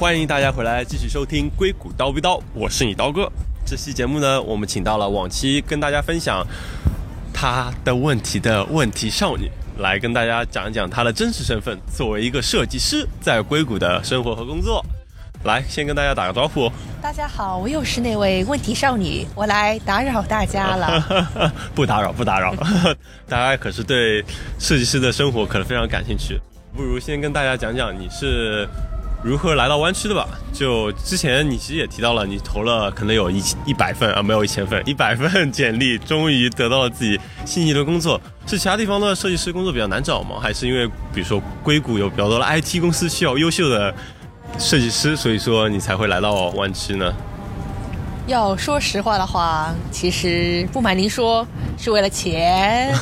欢迎大家回来继续收听《硅谷叨逼叨》，我是你刀哥。这期节目呢，我们请到了往期跟大家分享他的问题的问题少女，来跟大家讲一讲她的真实身份，作为一个设计师在硅谷的生活和工作。来，先跟大家打个招呼。大家好，我又是那位问题少女，我来打扰大家了。不打扰，不打扰。大家可是对设计师的生活可能非常感兴趣，不如先跟大家讲讲你是。如何来到湾区的吧？就之前你其实也提到了，你投了可能有一一百份啊，没有一千份，一百份简历，终于得到了自己心仪的工作。是其他地方的设计师工作比较难找吗？还是因为比如说硅谷有比较多的 IT 公司需要优秀的设计师，所以说你才会来到湾区呢？要说实话的话，其实不瞒您说，是为了钱。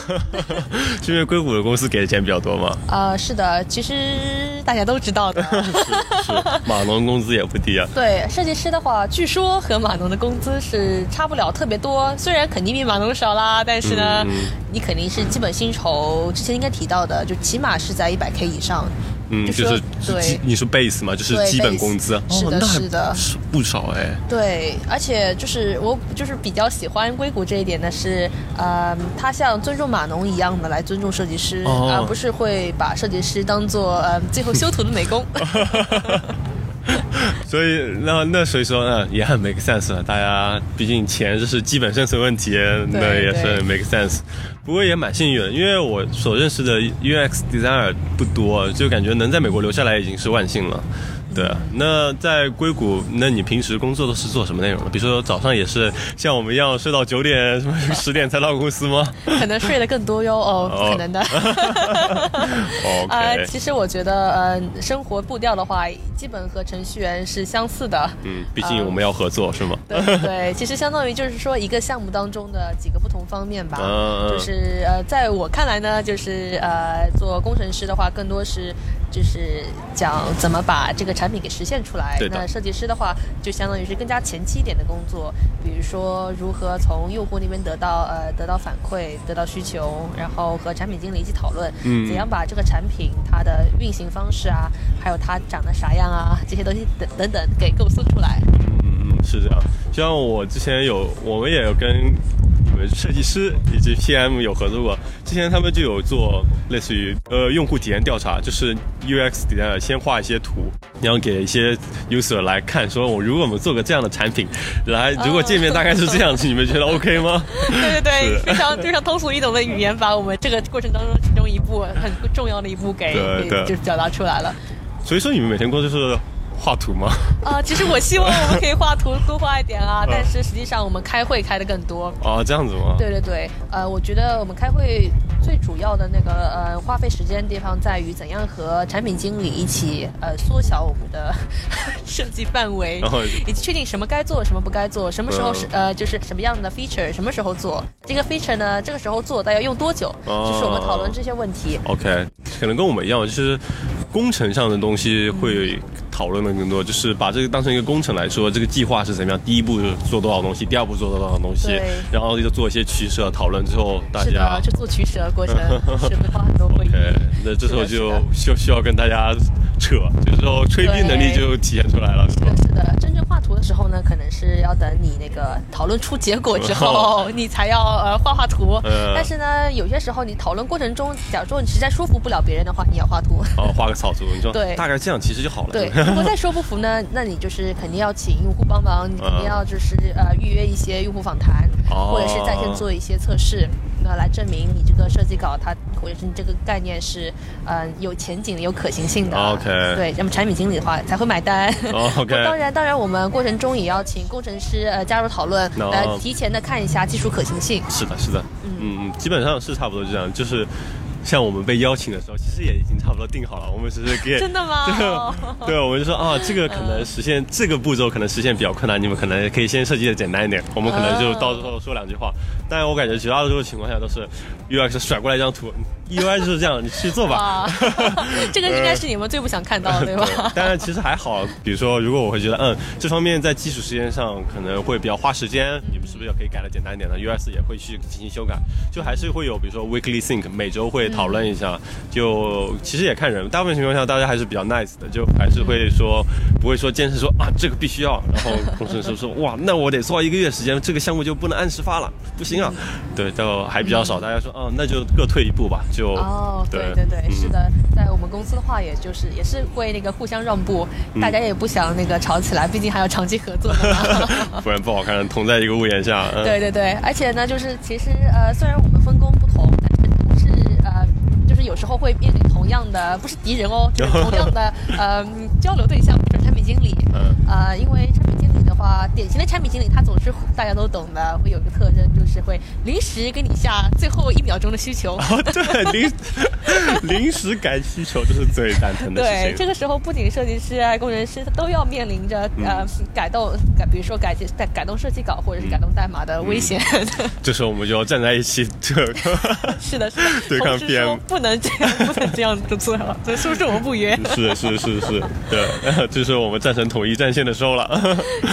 是因为硅谷的公司给的钱比较多吗？呃，是的，其实大家都知道的。是 是，码农工资也不低啊。对，设计师的话，据说和码农的工资是差不了特别多，虽然肯定比码农少啦，但是呢，你肯定是基本薪酬，之前应该提到的，就起码是在一百 K 以上。嗯，就是基，你是 base 嘛，就是基本工资，是的，是的，是不少哎。对，而且就是我就是比较喜欢硅谷这一点的是，呃，他像尊重码农一样的来尊重设计师，而不是会把设计师当做呃最后修图的美工。所以那那所以说呢也很 make sense，大家毕竟钱就是基本生存问题，那也是 make sense。不过也蛮幸运的，因为我所认识的 UX designer 不多，就感觉能在美国留下来已经是万幸了。对，那在硅谷，那你平时工作都是做什么内容的？比如说早上也是像我们一样睡到九点、什么十点才到公司吗？可能睡得更多哟，哦，不 可能的。啊，其实我觉得，呃，生活步调的话，基本和程序员是相似的。嗯，毕竟我们要合作，是吗？对对，其实相当于就是说一个项目当中的几个不同方面吧。嗯就是呃，在我看来呢，就是呃，做工程师的话，更多是。就是讲怎么把这个产品给实现出来。那设计师的话，就相当于是更加前期一点的工作，比如说如何从用户那边得到呃得到反馈、得到需求，然后和产品经理一起讨论，嗯怎样把这个产品它的运行方式啊，还有它长得啥样啊，这些东西等等等给构思出来。嗯嗯，是这样。像我之前有，我们也有跟。设计师以及 PM 有合作过，之前他们就有做类似于呃用户体验调查，就是 UX designer 先画一些图，然后给一些 user 来看，说我如果我们做个这样的产品，来如果界面大概是这样子，你们觉得 OK 吗？对对对，非常非常通俗易懂的语言，把我们这个过程当中其中一步很重要的一步给就是表达出来了。所以说你们每天工作就是。画图吗？啊，其实我希望我们可以画图多画一点啊，但是实际上我们开会开的更多。哦，这样子吗？对对对，呃，我觉得我们开会最主要的那个呃花费时间的地方在于怎样和产品经理一起呃缩小我们的 设计范围，以及确定什么该做什么不该做，什么时候是呃就是什么样的 feature 什么时候做这个 feature 呢？这个时候做大概用多久？就是我们讨论这些问题。OK，可能跟我们一样，就是工程上的东西会。讨论的更多，就是把这个当成一个工程来说，这个计划是怎么样？第一步做多少东西，第二步做多少东西，然后就做一些取舍讨论之后，大家就做取舍过程 是会花很多会议。那这时候就需需要跟大家扯，这时候吹逼能力就体现出来了。是吧，是的，画图的时候呢，可能是要等你那个讨论出结果之后，你才要呃画画图。但是呢，有些时候你讨论过程中，假如说你实在说服不了别人的话，你要画图。哦，画个草图，你说对，大概这样其实就好了。对。如果再说不服呢？那你就是肯定要请用户帮忙，你肯定要就是呃预约一些用户访谈，或者是在线做一些测试，那来证明你这个设计稿它或者是你这个概念是呃有前景、有可行性的。OK，对，那么产品经理的话才会买单。OK，当然，当然我们过程中也要请工程师呃加入讨论，来提前的看一下技术可行性。是的，是的，嗯嗯，基本上是差不多这样，就是。像我们被邀请的时候，其实也已经差不多定好了。我们只是给 真的吗？对，我们就说啊，这个可能实现这个步骤可能实现比较困难，你们可能可以先设计的简单一点。我们可能就到时候说两句话。但我感觉绝大多数情况下都是 UX 甩过来一张图，UI 就是这样，你去做吧。这个应该是你们最不想看到的，对吧？当然，其实还好。比如说，如果我会觉得，嗯，这方面在技术时间上可能会比较花时间，你们是不是也可以改的简单一点呢？US 也会去进行修改，就还是会有，比如说 weekly think，每周会讨论一下。就其实也看人，大部分情况下大家还是比较 nice 的，就还是会说不会说坚持说啊这个必须要，然后工程师说哇那我得做一个月时间，这个项目就不能按时发了，不行啊。对，都还比较少，大家说哦那就各退一步吧。就哦对对对，是的，在我们公司的话，也就是也是会那个互相让步，大家也不想那个吵起来，毕竟还要长期合作嘛，不然不好看。同在一个屋檐下。对对对，而且呢，就是其实呃，虽然我们分工不同，但是是呃，就是有时候会面临同样的，不是敌人哦，就是同样的 呃交流对象，就是产品经理。嗯。啊，因为话，典型的产品经理他总是大家都懂的，会有一个特征，就是会临时给你下最后一秒钟的需求。哦，对，临临时改需求就是最蛋疼的事情。对，这个时候不仅设计师啊、工程师，他都要面临着呃改动改，比如说改改改动设计稿或者是改动代码的危险。这时候我们就要站在一起，这个 是的，是的，对抗编不能这样，不能这样子做，这是不是我们不约？是是是是，对，这是我们战成统一战线的时候了。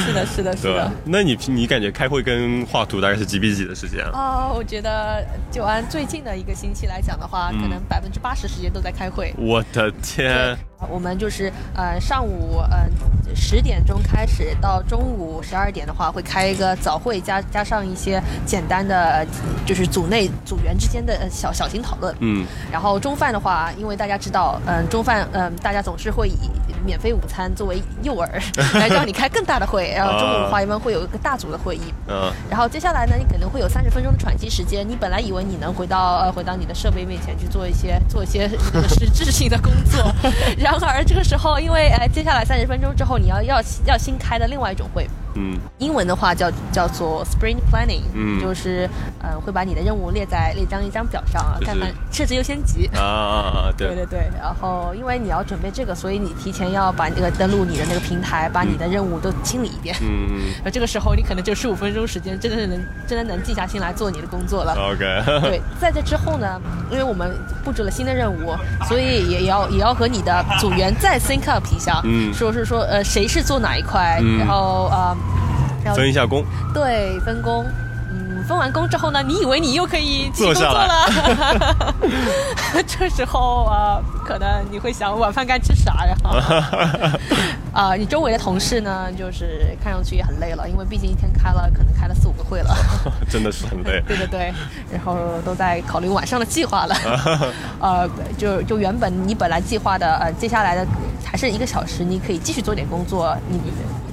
是的，是的，是的。那你你感觉开会跟画图大概是几比几的时间啊？啊，我觉得就按最近的一个星期来讲的话，可能百分之八十时间都在开会。我的天！我们就是呃上午嗯十点钟开始到中午十二点的话会开一个早会加加上一些简单的就是组内组员之间的小小型讨论嗯然后中饭的话因为大家知道嗯中饭嗯大家总是会以免费午餐作为诱饵来让你开更大的会然后中午的话一般会有一个大组的会议嗯然后接下来呢你可能会有三十分钟的喘息时间你本来以为你能回到呃回到你的设备面前去做一些做一些实质性的工作。然而这个时候，因为哎，接下来三十分钟之后，你要要要新开的另外一种会。嗯，英文的话叫叫做 Sprint Planning，嗯，就是呃会把你的任务列在列张一张表上啊，看看设置优先级。啊啊啊，对。对对，然后因为你要准备这个，所以你提前要把那个登录你的那个平台，把你的任务都清理一遍，嗯嗯，那 这个时候你可能就十五分钟时间，真的是能真的能静下心来做你的工作了。OK，对，在这之后呢，因为我们布置了新的任务，所以也要也要和你的组员再 sync up 一下，嗯，说是说呃谁是做哪一块，然后呃。分一下工，对，分工。嗯，分完工之后呢，你以为你又可以做工作了？这时候啊，可能你会想晚饭该吃啥呀？啊，你周围的同事呢，就是看上去也很累了，因为毕竟一天开了可能开了四五个会了，真的是很累。对对对，然后都在考虑晚上的计划了。呃，就就原本你本来计划的呃，接下来的还是一个小时，你可以继续做点工作。你。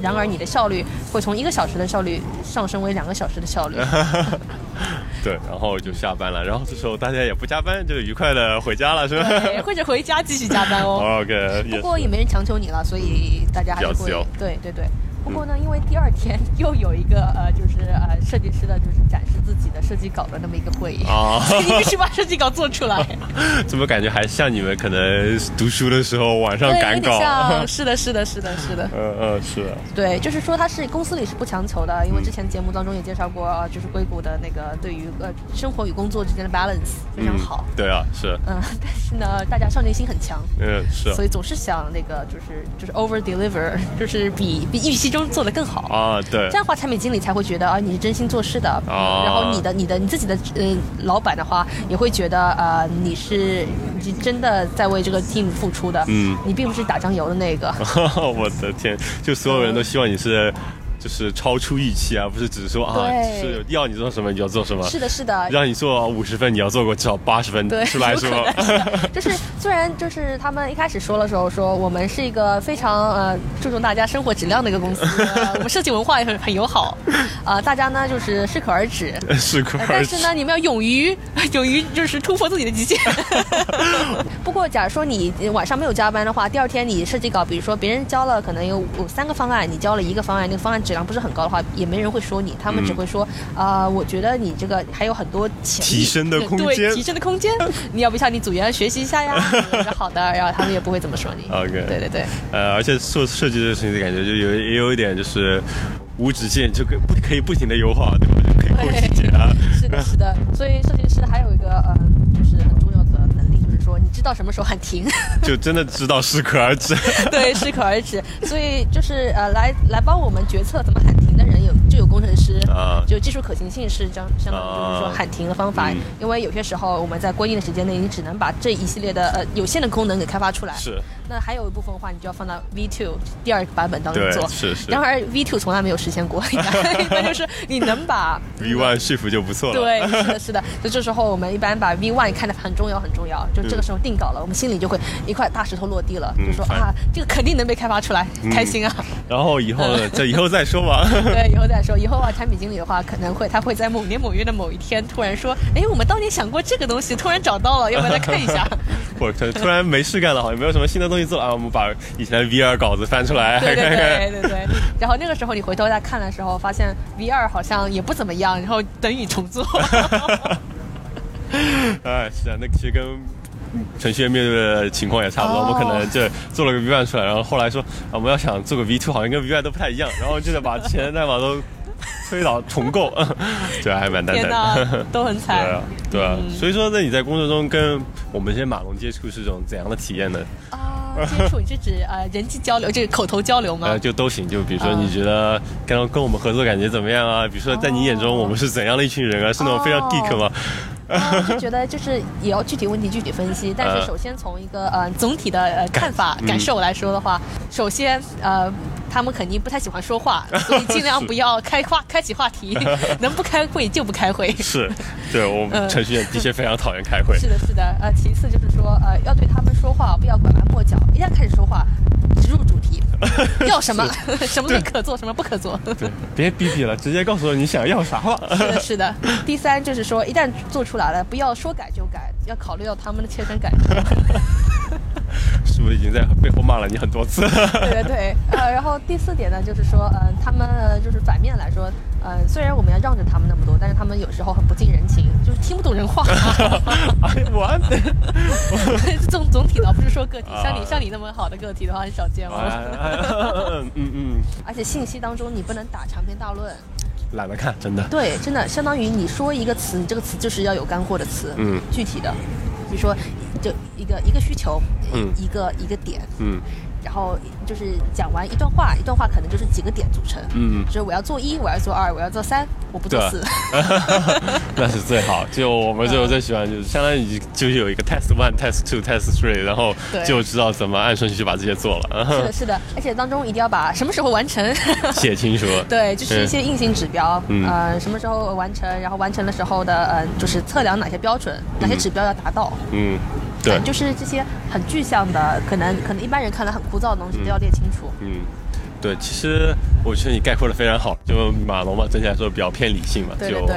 然而，你的效率会从一个小时的效率上升为两个小时的效率。对，然后就下班了，然后这时候大家也不加班，就愉快的回家了，是吧？或者回家继续加班哦。OK，不过也没人强求你了，所以大家还是会。对对对。不过呢，因为第二天又有一个呃，就是呃，设计师的，就是展示自己的设计稿的那么一个会议啊，你必须把设计稿做出来。怎么感觉还像你们可能读书的时候晚上赶稿？是的，是的，是的，是的。嗯嗯，是。对，就是说他是公司里是不强求的，因为之前节目当中也介绍过，就是硅谷的那个对于呃生活与工作之间的 balance 非常好。对啊，是。嗯，但是呢，大家上进心很强。嗯，是。所以总是想那个就是就是 over deliver，就是比比预期。中做得更好。啊，对，这样的话产品经理才会觉得啊你是真心做事的，啊，然后你的你的你自己的呃老板的话也会觉得呃你是你真的在为这个 team 付出的，嗯，你并不是打酱油的那个。我的天，就所有人都希望你是。就是超出预期啊，不是只是说啊，是要你做什么你就要做什么。是的，是的。让你做五十分，你要做过至少八十分出来说。就是虽然就是他们一开始说的时候说我们是一个非常呃注重大家生活质量的一个公司，我们设计文化也很很友好，啊，大家呢就是适可而止。适可而止。但是呢，你们要勇于勇于就是突破自己的极限。不过，假如说你晚上没有加班的话，第二天你设计稿，比如说别人交了可能有三个方案，你交了一个方案，那个方案只质量不是很高的话，也没人会说你，他们只会说啊，我觉得你这个还有很多提升的空间，提升的空间，你要不向你组员学习一下呀？好的，然后他们也不会怎么说你。OK，对对对。呃，而且做设计这个事情的感觉，就有也有一点就是无止境，就可不可以不停的优化，对吧？就可以不停 啊。是的，是的。所以设计师还有一个呃，知道什么时候喊停，就真的知道适可而止。对，适可而止。所以就是呃，来来帮我们决策怎么喊就有工程师啊，就技术可行性是相相当于就是说喊停的方法，因为有些时候我们在规定的时间内，你只能把这一系列的呃有限的功能给开发出来。是。那还有一部分的话，你就要放到 V two 第二个版本当中做。是是。然而 V two 从来没有实现过，那就是你能把 V one 说服就不错了。对，是的，是的。就这时候我们一般把 V one 看得很重要，很重要。就这个时候定稿了，我们心里就会一块大石头落地了，就说啊，这个肯定能被开发出来，开心啊。然后以后这 以后再说吧。对，以后再说。以后啊，产品经理的话可能会他会在某年某月的某一天突然说，哎，我们当年想过这个东西，突然找到了，要不要来看一下？或者突然没事干了，好像没有什么新的东西做啊，我们把。以前的 V 二稿子翻出来，对对对对对。然后那个时候你回头再看的时候，发现 V 二好像也不怎么样，然后等于重做。哎，是啊，那其实跟程序员面对的情况也差不多。我们可能就做了个 V One 出来，然后后来说啊我们要想做个 V two，好像跟 V 二都不太一样，然后就得把前的代码都推倒重构，对还蛮难的，都很惨。对啊，对啊。所以说，那你在工作中跟我们这些码农接触是一种怎样的体验呢？接触你是指呃人际交流，就是口头交流吗？呃，就都行。就比如说，你觉得刚跟我们合作感觉怎么样啊？比如说，在你眼中我们是怎样的一群人啊？是那种非常 geek 吗？就觉得就是也要具体问题具体分析。但是首先从一个呃总体的呃看法感受来说的话，首先呃。他们肯定不太喜欢说话，所以尽量不要开话开启话题，能不开会就不开会。是，对我们程序员的确非常讨厌开会。是的，是的。呃，其次就是说，呃，要对他们说话不要拐弯抹角，一旦开始说话，直入主题，要什么，什么东西可做，什么不可做。对，别逼逼了，直接告诉我你想要啥了。是的，是的。第三就是说，一旦做出来了，不要说改就改，要考虑到他们的切身感受。是不是已经在背后骂了你很多次？对对对，呃，然后第四点呢，就是说，呃，他们就是反面来说，呃，虽然我们要让着他们那么多，但是他们有时候很不近人情，就是听不懂人话。我，总总体的，不是说个体，像你像你那么好的个体的话，很少见了。嗯嗯嗯。而且信息当中你不能打长篇大论，懒得看，真的。对，真的相当于你说一个词，你这个词就是要有干货的词，嗯，具体的，比如说。就一个一个需求，嗯，一个一个点，嗯，然后就是讲完一段话，一段话可能就是几个点组成，嗯，就是我要做一，我要做二，我要做三。我不做四，那是最好。就我们就最喜欢，就是相当于就是有一个 test one、test two、test three，然后就知道怎么按顺序就把这些做了。是的，是的，而且当中一定要把什么时候完成 写清楚。对，就是一些硬性指标，呃，什么时候完成，然后完成的时候的，呃，就是测量哪些标准，哪些指标要达到。嗯，对，就是这些很具象的，可能可能一般人看来很枯燥的东西都要列清楚。嗯。对，其实我觉得你概括的非常好。就马龙嘛，整体来说比较偏理性嘛，就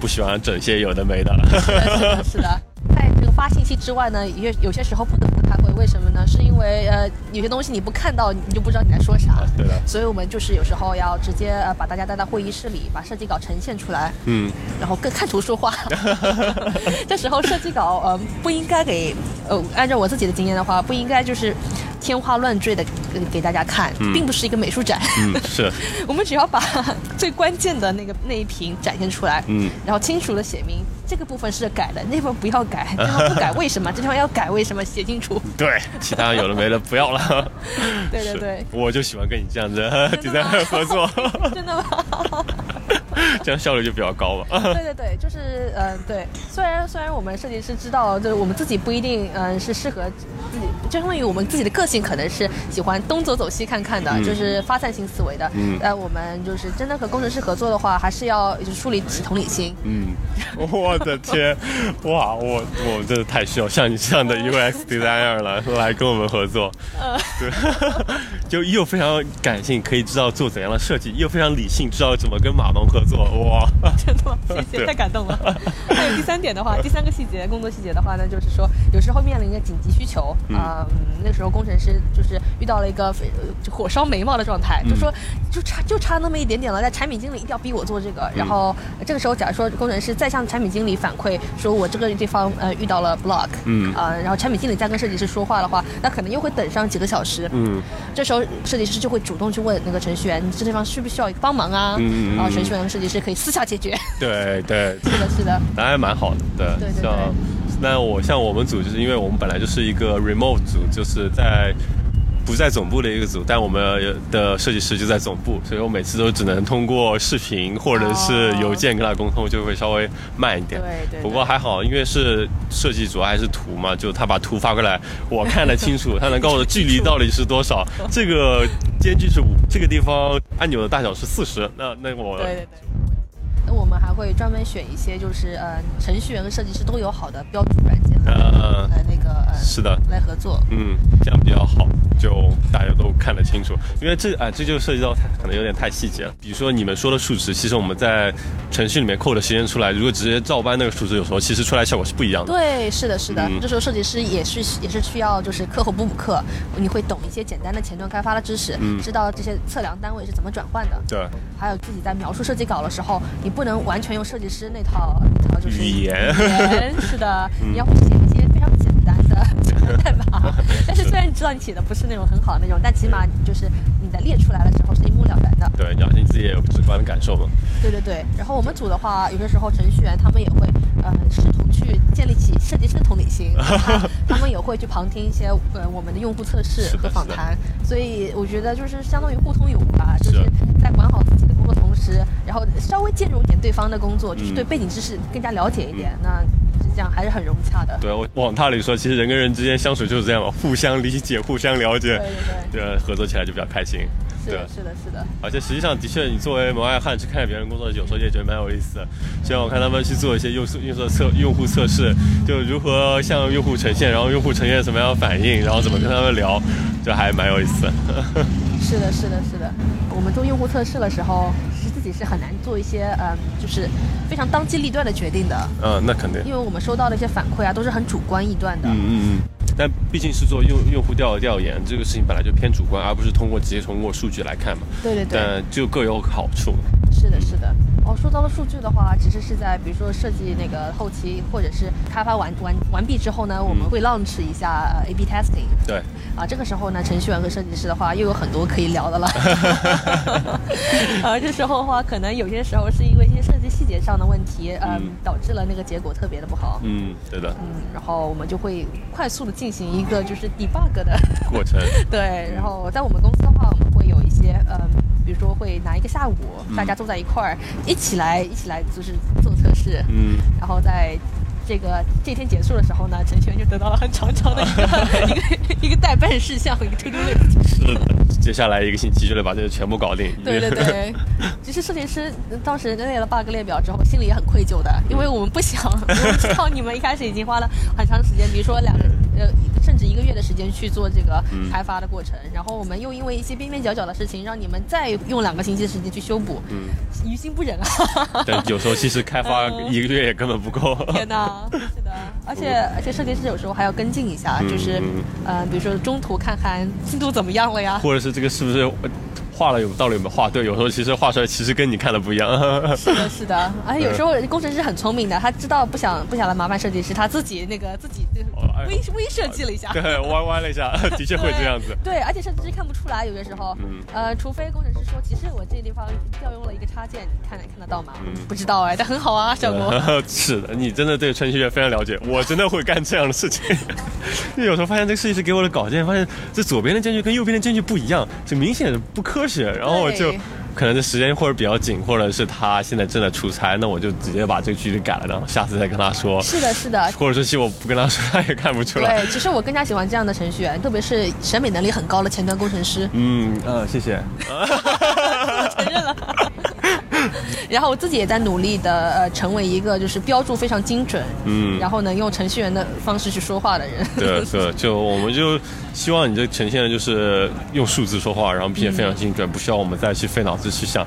不喜欢整些有的没 的。是的，是的。在这个发信息之外呢，也有些时候不得不开会，为什么呢？是因为呃，有些东西你不看到，你就不知道你在说啥。对的。所以我们就是有时候要直接呃把大家带到会议室里，把设计稿呈现出来。嗯。然后更看图说话。这时候设计稿呃不应该给呃按照我自己的经验的话，不应该就是。天花乱坠的给给大家看，并不是一个美术展。嗯，是。我们只要把最关键的那个那一屏展现出来，嗯，然后清楚的写明这个部分是改的，那部分不要改，这地方不改为什么？这地方要改为什么？写清楚。对，其他有的没了不要了。对对对。我就喜欢跟你这样子就在合作。真的吗？这样效率就比较高吧。对对对，就是嗯，对。虽然虽然我们设计师知道，就是我们自己不一定嗯是适合自己，就相当于我们自己的个性可能是喜欢东走走西看看的，就是发散性思维的。嗯。但我们就是真的和工程师合作的话，还是要就是树立起同理心。嗯。我的天，哇，我我真的太需要像你这样的 UX designer 了，来跟我们合作。嗯。对。就又非常感性，可以知道做怎样的设计，又非常理性，知道怎么跟马龙合作。哇，真的吗？谢谢，太感动了。还有第三点的话，第三个细节，工作细节的话呢，就是说有时候面临一个紧急需求啊，那时候工程师就是遇到了一个火烧眉毛的状态，就说就差就差那么一点点了，但产品经理一定要逼我做这个。然后这个时候，假如说工程师再向产品经理反馈说我这个地方呃遇到了 block，嗯啊，然后产品经理再跟设计师说话的话，那可能又会等上几个小时。嗯，这时候设计师就会主动去问那个程序员，你这地方需不需要帮忙啊？嗯然后程序员和设计师可以私下解决。对对，是的，是的，那还蛮好的，对，对对。那我像我们组，就是因为我们本来就是一个 remote 组，就是在。不在总部的一个组，但我们的设计师就在总部，所以我每次都只能通过视频或者是邮件跟他沟通，就会稍微慢一点。对对。不过还好，因为是设计主要还是图嘛，就他把图发过来，我看得清楚，他能告诉我距离到底是多少。这个间距是五，这个地方按钮的大小是四十。那那我。对对对。会专门选一些，就是呃，程序员和设计师都有好的标注软件呃来那个呃，是的，来合作。嗯，这样比较好，就大家都看得清楚。因为这啊，这就涉及到它可能有点太细节了。比如说你们说的数值，其实我们在程序里面扣的时间出来，如果直接照搬那个数值，有时候其实出来效果是不一样的。对，是的，是的。这时候设计师也是也是需要就是课后补补课，你会懂一些简单的前端开发的知识，知道这些测量单位是怎么转换的。对。还有自己在描述设计稿的时候，你不能完全用设计师那套那套就是语言，是的，你要写的 代码。但是虽然你知道你写的不是那种很好的那种，但起码就是你的列出来的时候是一目了然的。对，然后你自己也有直观的感受嘛。对对对。然后我们组的话，有些时候程序员他们也会呃试图去建立起设计师的同理心，他们也会去旁听一些呃我们的用户测试和访谈。所以我觉得就是相当于互通有无吧，就是在管好自己的。工作同时，然后稍微介入一点对方的工作，就是对背景知识更加了解一点，那这样还是很融洽的。对，我往大里说，其实人跟人之间相处就是这样嘛，互相理解，互相了解，对对对，合作起来就比较开心。是的，是的，是的。而且实际上，的确，你作为门外汉去看别人工作，有时候也觉得蛮有意思的。像我看他们去做一些用用户测用户测试，就如何向用户呈现，然后用户呈现什么样的反应，然后怎么跟他们聊，就还蛮有意思。是的，是的，是的。我们做用户测试的时候，自己是很难做一些嗯，就是非常当机立断的决定的。嗯，那肯定。因为我们收到的一些反馈啊，都是很主观臆断的。嗯嗯嗯。但毕竟是做用用户调调研，这个事情本来就偏主观，而不是通过直接通过数据来看嘛。对对对。但就各有好处。是的，是的。哦，说到了数据的话，其实是在比如说设计那个后期或者是开发完完完毕之后呢，我们会 launch 一下 A/B testing。对。啊，这个时候呢，程序员和设计师的话又有很多可以聊的了。啊，这时候的话，可能有些时候是因为一些设计细节上的问题，嗯，导致了那个结果特别的不好。嗯，对的。嗯，然后我们就会快速的进行一个就是 debug 的过程。对，然后在我们公司比如说会拿一个下午，大家坐在一块儿一。起来，一起来，就是做测试。嗯，然后在这个这天结束的时候呢，程序员就得到了很长长的一个 一个一个代办事项，一个 to do list。是的，接下来一个星期就得把这个全部搞定。对对对，其实设计师当时列了 bug 列表之后，心里也很愧疚的，因为我们不想，我们知道你们一开始已经花了很长时间，比如说两个呃。甚至一个月的时间去做这个开发的过程，然后我们又因为一些边边角角的事情，让你们再用两个星期的时间去修补，于心不忍啊。对，有时候其实开发一个月也根本不够。天哪，是的，而且而且设计师有时候还要跟进一下，就是呃，比如说中途看看进度怎么样了呀，或者是这个是不是。画了有道理有没有画对？有时候其实画出来其实跟你看的不一样。是的，是的。而且有时候工程师很聪明的，他知道不想不想来麻烦设计师，他自己那个自己微微设计了一下，对，歪歪了一下，的确会这样子。对，而且设计师看不出来，有些时候，呃，除非工程师说，其实我这个地方调用了一个插件，你看看得到吗？不知道哎，但很好啊，效果。是的，你真的对程序员非常了解，我真的会干这样的事情。有时候发现这个设计师给我的稿件，发现这左边的间距跟右边的间距不一样，就明显不科学。然后我就可能这时间或者比较紧，或者是他现在正在出差，那我就直接把这个距离改了，然后下次再跟他说。是的，是的。或者说，其实我不跟他说，他也看不出来。对，其实我更加喜欢这样的程序员，特别是审美能力很高的前端工程师。嗯呃，谢谢。承认了。然后我自己也在努力的呃，成为一个就是标注非常精准，嗯，然后能用程序员的方式去说话的人。对对，就我们就希望你这呈现的就是用数字说话，然后并且非常精准，不需要我们再去费脑子去想。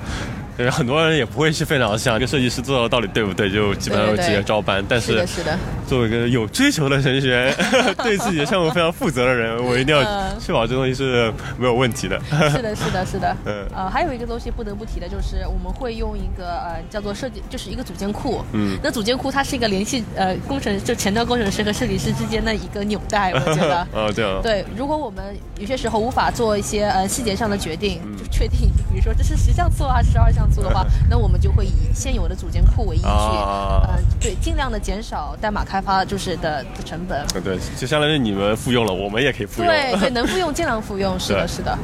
很多人也不会去费脑子想，一个设计师做的到底对不对，就基本上直接照搬。但是，是的，作为一个有追求的程序员，对自己的项目非常负责的人，我一定要确保这东西是没有问题的。是的，是的，是的。嗯，呃，还有一个东西不得不提的就是，我们会用一个呃叫做设计，就是一个组件库。嗯。那组件库它是一个联系呃工程就前端工程师和设计师之间的一个纽带，我觉得。哦，这样。对，如果我们有些时候无法做一些呃细节上的决定，就确定，比如说这是十像素还是十二像素的话，那我们就会以现有的组件库为依据，呃，对，尽量的减少代码开发就是的的成本。对，就相当于你们复用了，我们也可以复用。对对，能复用尽量复用，是的，是的。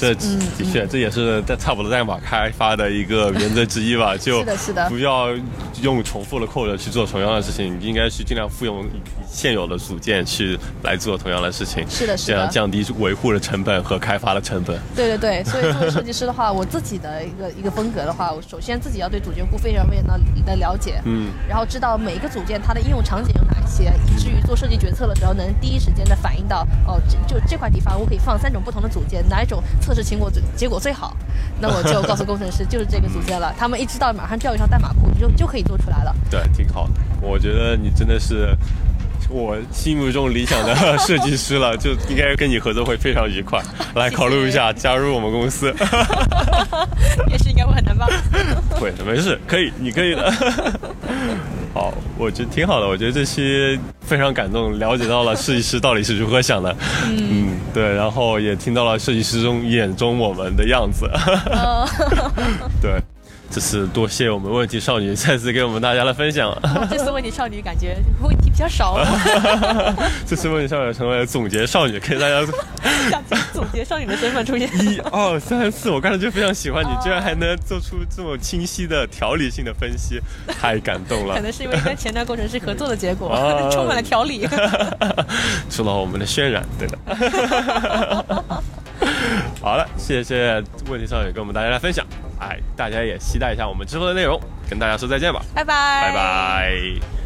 这的确，这也是在差不多代码开发的一个原则之一吧。是的，是的。不要用重复的 code 去做同样的事情，应该去尽量复用现有的组件去来做同样的事情。是的，是的。这样降低维护的成本和开发的成本。对对对，所以作为设计师的话，我自己的一个一个风格的话，我首先自己要对组件库非常非常的的了解，嗯，然后知道每一个组件它的应用场景有哪一些，以至于做设计决策的时候能第一时间的反映到，哦，这就这块地方我可以放三种不同的组件，哪一种测试结果最结果最好，那我就告诉工程师就是这个组件了，他们一知道马上调一上代码库，就就可以做出来了。对，挺好的。我觉得你真的是我心目中理想的 设计师了，就应该跟你合作会非常愉快。来考虑一下加入我们公司。也是应该会很难吧？会，没事，可以，你可以的。好，我觉得挺好的。我觉得这期非常感动，了解到了设计师到底是如何想的。嗯，对，然后也听到了设计师中眼中我们的样子。对。这次多谢我们问题少女再次给我们大家的分享。这次问题少女感觉问题比较少。这次问题少女成为了总结少女，给大家 总结少女的身份出现。一二三四，我刚才就非常喜欢你，居然还能做出这么清晰的条理性的分析，太感动了。可能是因为跟前端工程师合作的结果，充满了条理。受到我们的渲染，对的。好了，谢谢问题少女跟我们大家来分享。哎，大家也期待一下我们之后的内容，跟大家说再见吧，拜拜，拜拜。